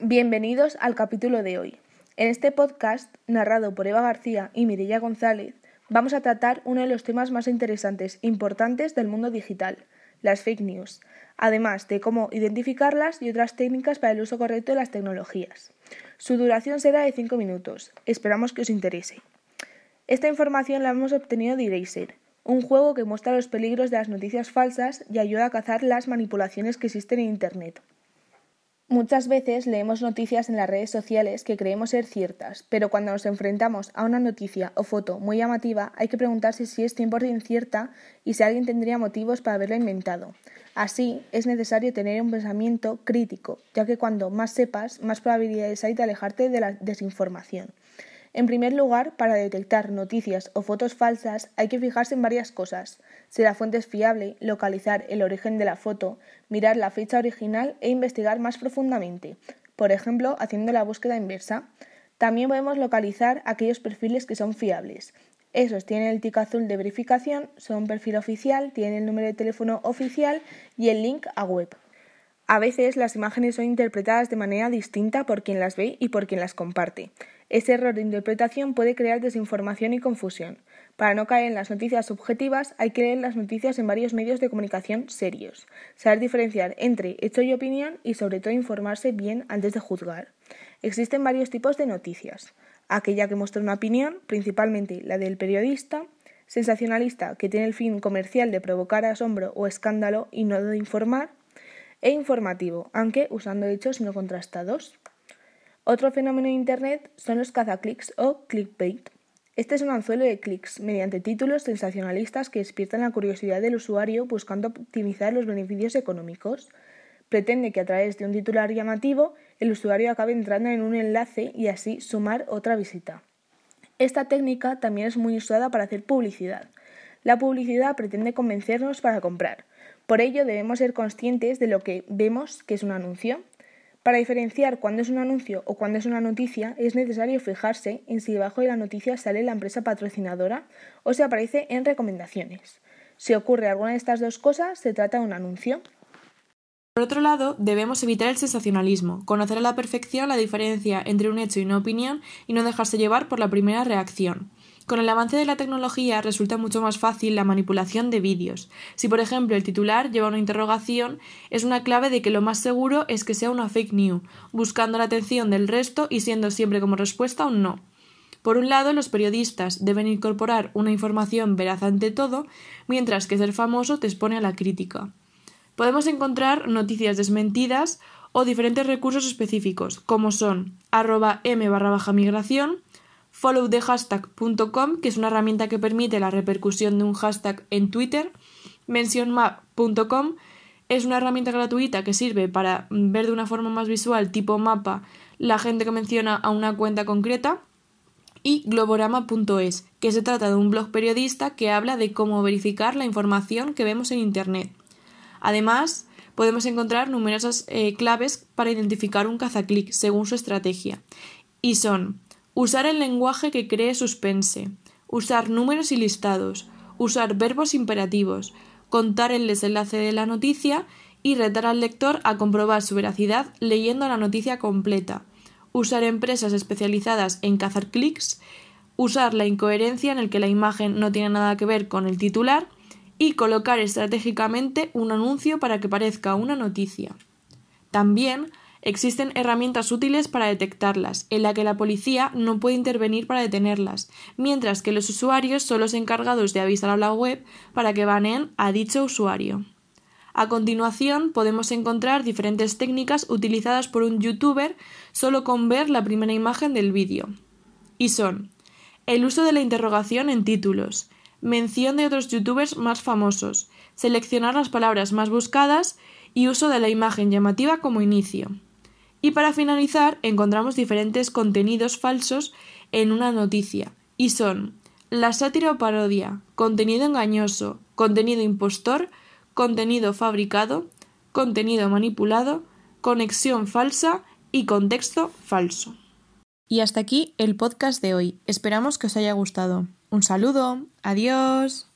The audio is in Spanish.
Bienvenidos al capítulo de hoy. En este podcast, narrado por Eva García y Mirella González, vamos a tratar uno de los temas más interesantes e importantes del mundo digital, las fake news, además de cómo identificarlas y otras técnicas para el uso correcto de las tecnologías. Su duración será de 5 minutos. Esperamos que os interese. Esta información la hemos obtenido de Eraser, un juego que muestra los peligros de las noticias falsas y ayuda a cazar las manipulaciones que existen en Internet. Muchas veces leemos noticias en las redes sociales que creemos ser ciertas, pero cuando nos enfrentamos a una noticia o foto muy llamativa hay que preguntarse si es 100% cierta y si alguien tendría motivos para haberla inventado. Así, es necesario tener un pensamiento crítico, ya que cuando más sepas, más probabilidades hay de alejarte de la desinformación. En primer lugar, para detectar noticias o fotos falsas hay que fijarse en varias cosas. Si la fuente es fiable, localizar el origen de la foto, mirar la fecha original e investigar más profundamente, por ejemplo, haciendo la búsqueda inversa. También podemos localizar aquellos perfiles que son fiables. Esos tienen el tic azul de verificación, son perfil oficial, tienen el número de teléfono oficial y el link a web. A veces las imágenes son interpretadas de manera distinta por quien las ve y por quien las comparte. Ese error de interpretación puede crear desinformación y confusión. Para no caer en las noticias subjetivas hay que leer las noticias en varios medios de comunicación serios, saber diferenciar entre hecho y opinión y sobre todo informarse bien antes de juzgar. Existen varios tipos de noticias. Aquella que muestra una opinión, principalmente la del periodista, sensacionalista que tiene el fin comercial de provocar asombro o escándalo y no de informar, e informativo, aunque usando hechos no contrastados. Otro fenómeno de Internet son los cazaclics o clickbait. Este es un anzuelo de clics mediante títulos sensacionalistas que despiertan la curiosidad del usuario buscando optimizar los beneficios económicos. Pretende que a través de un titular llamativo el usuario acabe entrando en un enlace y así sumar otra visita. Esta técnica también es muy usada para hacer publicidad. La publicidad pretende convencernos para comprar. Por ello debemos ser conscientes de lo que vemos que es un anuncio. Para diferenciar cuándo es un anuncio o cuándo es una noticia, es necesario fijarse en si debajo de la noticia sale la empresa patrocinadora o si aparece en recomendaciones. Si ocurre alguna de estas dos cosas, se trata de un anuncio. Por otro lado, debemos evitar el sensacionalismo, conocer a la perfección la diferencia entre un hecho y una opinión y no dejarse llevar por la primera reacción. Con el avance de la tecnología resulta mucho más fácil la manipulación de vídeos. Si, por ejemplo, el titular lleva una interrogación, es una clave de que lo más seguro es que sea una fake news, buscando la atención del resto y siendo siempre como respuesta un no. Por un lado, los periodistas deben incorporar una información veraz ante todo, mientras que ser famoso te expone a la crítica. Podemos encontrar noticias desmentidas o diferentes recursos específicos, como son arroba m barra migración, followthehashtag.com, que es una herramienta que permite la repercusión de un hashtag en Twitter, mentionmap.com es una herramienta gratuita que sirve para ver de una forma más visual, tipo mapa, la gente que menciona a una cuenta concreta, y globorama.es, que se trata de un blog periodista que habla de cómo verificar la información que vemos en Internet. Además, podemos encontrar numerosas eh, claves para identificar un cazaclic según su estrategia, y son Usar el lenguaje que cree suspense. Usar números y listados. Usar verbos imperativos. Contar el desenlace de la noticia y retar al lector a comprobar su veracidad leyendo la noticia completa. Usar empresas especializadas en cazar clics. Usar la incoherencia en el que la imagen no tiene nada que ver con el titular y colocar estratégicamente un anuncio para que parezca una noticia. También Existen herramientas útiles para detectarlas, en la que la policía no puede intervenir para detenerlas, mientras que los usuarios son los encargados de avisar a la web para que baneen a dicho usuario. A continuación podemos encontrar diferentes técnicas utilizadas por un youtuber solo con ver la primera imagen del vídeo. Y son el uso de la interrogación en títulos, mención de otros youtubers más famosos, seleccionar las palabras más buscadas y uso de la imagen llamativa como inicio. Y para finalizar, encontramos diferentes contenidos falsos en una noticia, y son la sátira o parodia, contenido engañoso, contenido impostor, contenido fabricado, contenido manipulado, conexión falsa y contexto falso. Y hasta aquí el podcast de hoy. Esperamos que os haya gustado. Un saludo. Adiós.